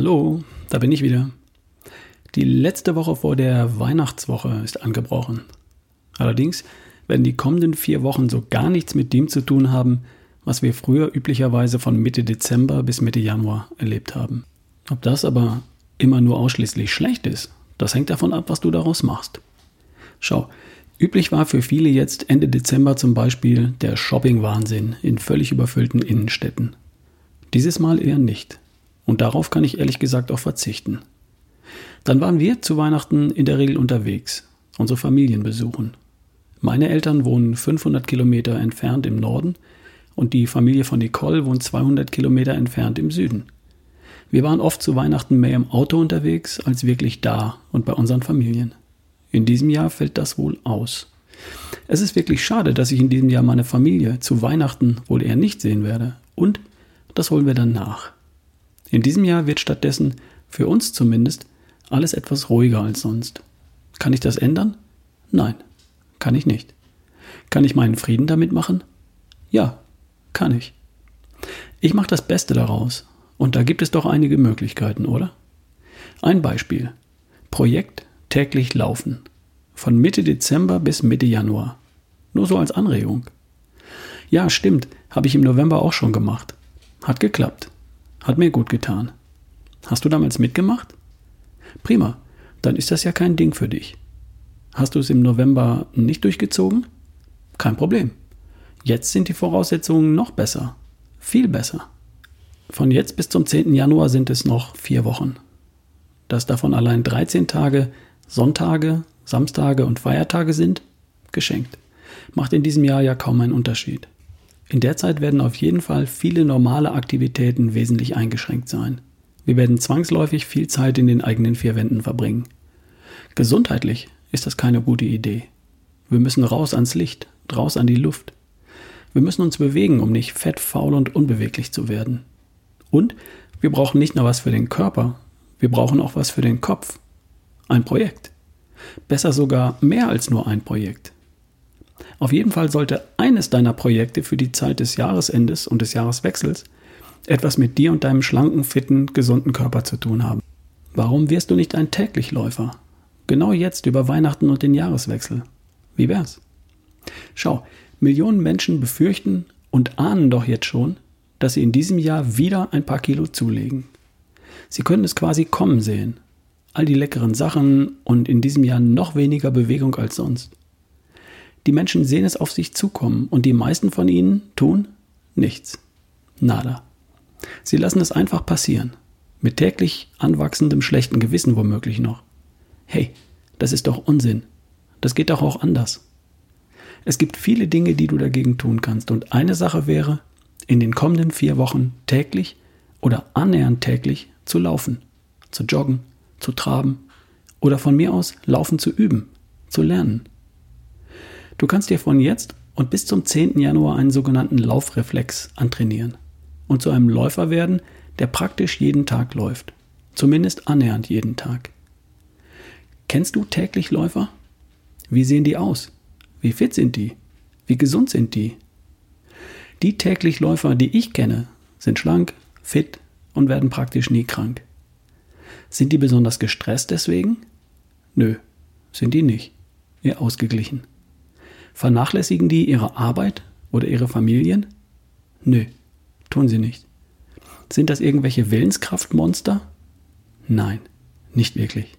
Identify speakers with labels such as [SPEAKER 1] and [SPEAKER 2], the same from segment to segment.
[SPEAKER 1] Hallo, da bin ich wieder. Die letzte Woche vor der Weihnachtswoche ist angebrochen. Allerdings werden die kommenden vier Wochen so gar nichts mit dem zu tun haben, was wir früher üblicherweise von Mitte Dezember bis Mitte Januar erlebt haben. Ob das aber immer nur ausschließlich schlecht ist, das hängt davon ab, was du daraus machst. Schau, üblich war für viele jetzt Ende Dezember zum Beispiel der Shopping-Wahnsinn in völlig überfüllten Innenstädten. Dieses Mal eher nicht. Und darauf kann ich ehrlich gesagt auch verzichten. Dann waren wir zu Weihnachten in der Regel unterwegs, unsere Familien besuchen. Meine Eltern wohnen 500 Kilometer entfernt im Norden und die Familie von Nicole wohnt 200 Kilometer entfernt im Süden. Wir waren oft zu Weihnachten mehr im Auto unterwegs als wirklich da und bei unseren Familien. In diesem Jahr fällt das wohl aus. Es ist wirklich schade, dass ich in diesem Jahr meine Familie zu Weihnachten wohl eher nicht sehen werde. Und das holen wir dann nach. In diesem Jahr wird stattdessen, für uns zumindest, alles etwas ruhiger als sonst. Kann ich das ändern? Nein, kann ich nicht. Kann ich meinen Frieden damit machen? Ja, kann ich. Ich mache das Beste daraus. Und da gibt es doch einige Möglichkeiten, oder? Ein Beispiel. Projekt täglich laufen. Von Mitte Dezember bis Mitte Januar. Nur so als Anregung. Ja, stimmt, habe ich im November auch schon gemacht. Hat geklappt. Hat mir gut getan. Hast du damals mitgemacht? Prima, dann ist das ja kein Ding für dich. Hast du es im November nicht durchgezogen? Kein Problem. Jetzt sind die Voraussetzungen noch besser. Viel besser. Von jetzt bis zum 10. Januar sind es noch vier Wochen. Dass davon allein 13 Tage Sonntage, Samstage und Feiertage sind, geschenkt. Macht in diesem Jahr ja kaum einen Unterschied. In der Zeit werden auf jeden Fall viele normale Aktivitäten wesentlich eingeschränkt sein. Wir werden zwangsläufig viel Zeit in den eigenen vier Wänden verbringen. Gesundheitlich ist das keine gute Idee. Wir müssen raus ans Licht, raus an die Luft. Wir müssen uns bewegen, um nicht fett, faul und unbeweglich zu werden. Und wir brauchen nicht nur was für den Körper, wir brauchen auch was für den Kopf. Ein Projekt. Besser sogar mehr als nur ein Projekt. Auf jeden Fall sollte eines deiner Projekte für die Zeit des Jahresendes und des Jahreswechsels etwas mit dir und deinem schlanken, fitten, gesunden Körper zu tun haben. Warum wirst du nicht ein Täglichläufer? Genau jetzt über Weihnachten und den Jahreswechsel. Wie wär's? Schau, Millionen Menschen befürchten und ahnen doch jetzt schon, dass sie in diesem Jahr wieder ein paar Kilo zulegen. Sie können es quasi kommen sehen. All die leckeren Sachen und in diesem Jahr noch weniger Bewegung als sonst. Die Menschen sehen es auf sich zukommen und die meisten von ihnen tun nichts. Nada. Sie lassen es einfach passieren. Mit täglich anwachsendem schlechten Gewissen womöglich noch. Hey, das ist doch Unsinn. Das geht doch auch anders. Es gibt viele Dinge, die du dagegen tun kannst. Und eine Sache wäre, in den kommenden vier Wochen täglich oder annähernd täglich zu laufen, zu joggen, zu traben oder von mir aus laufen zu üben, zu lernen. Du kannst dir von jetzt und bis zum 10. Januar einen sogenannten Laufreflex antrainieren und zu einem Läufer werden, der praktisch jeden Tag läuft. Zumindest annähernd jeden Tag. Kennst du täglich Läufer? Wie sehen die aus? Wie fit sind die? Wie gesund sind die? Die täglich Läufer, die ich kenne, sind schlank, fit und werden praktisch nie krank. Sind die besonders gestresst deswegen? Nö, sind die nicht. Eher ausgeglichen. Vernachlässigen die ihre Arbeit oder ihre Familien? Nö, tun sie nicht. Sind das irgendwelche Willenskraftmonster? Nein, nicht wirklich.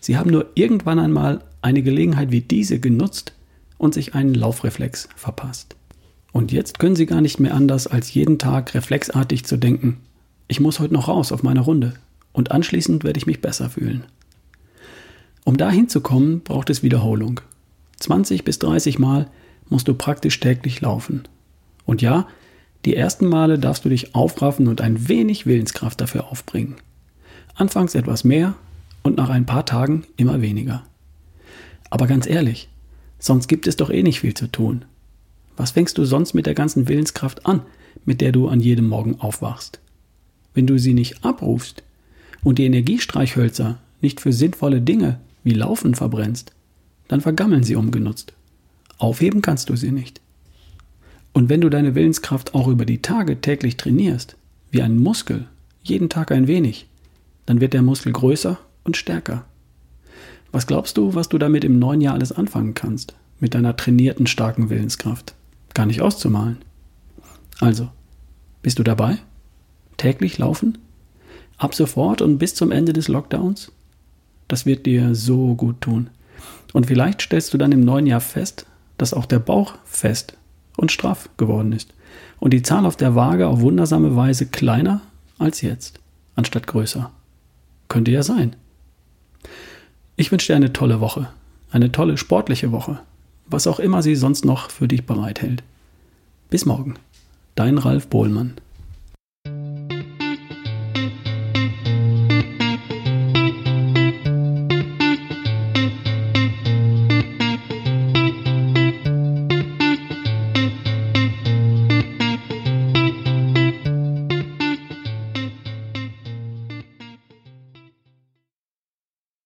[SPEAKER 1] Sie haben nur irgendwann einmal eine Gelegenheit wie diese genutzt und sich einen Laufreflex verpasst. Und jetzt können sie gar nicht mehr anders, als jeden Tag reflexartig zu denken, ich muss heute noch raus auf meine Runde und anschließend werde ich mich besser fühlen. Um dahin zu kommen, braucht es Wiederholung. 20 bis 30 Mal musst du praktisch täglich laufen. Und ja, die ersten Male darfst du dich aufraffen und ein wenig Willenskraft dafür aufbringen. Anfangs etwas mehr und nach ein paar Tagen immer weniger. Aber ganz ehrlich, sonst gibt es doch eh nicht viel zu tun. Was fängst du sonst mit der ganzen Willenskraft an, mit der du an jedem Morgen aufwachst? Wenn du sie nicht abrufst und die Energiestreichhölzer nicht für sinnvolle Dinge wie Laufen verbrennst, dann vergammeln sie ungenutzt. Aufheben kannst du sie nicht. Und wenn du deine Willenskraft auch über die Tage täglich trainierst, wie ein Muskel, jeden Tag ein wenig, dann wird der Muskel größer und stärker. Was glaubst du, was du damit im neuen Jahr alles anfangen kannst? Mit deiner trainierten, starken Willenskraft? Gar nicht auszumalen. Also, bist du dabei? Täglich laufen? Ab sofort und bis zum Ende des Lockdowns? Das wird dir so gut tun. Und vielleicht stellst du dann im neuen Jahr fest, dass auch der Bauch fest und straff geworden ist und die Zahl auf der Waage auf wundersame Weise kleiner als jetzt, anstatt größer. Könnte ja sein. Ich wünsche dir eine tolle Woche, eine tolle sportliche Woche, was auch immer sie sonst noch für dich bereithält. Bis morgen, dein Ralf Bohlmann.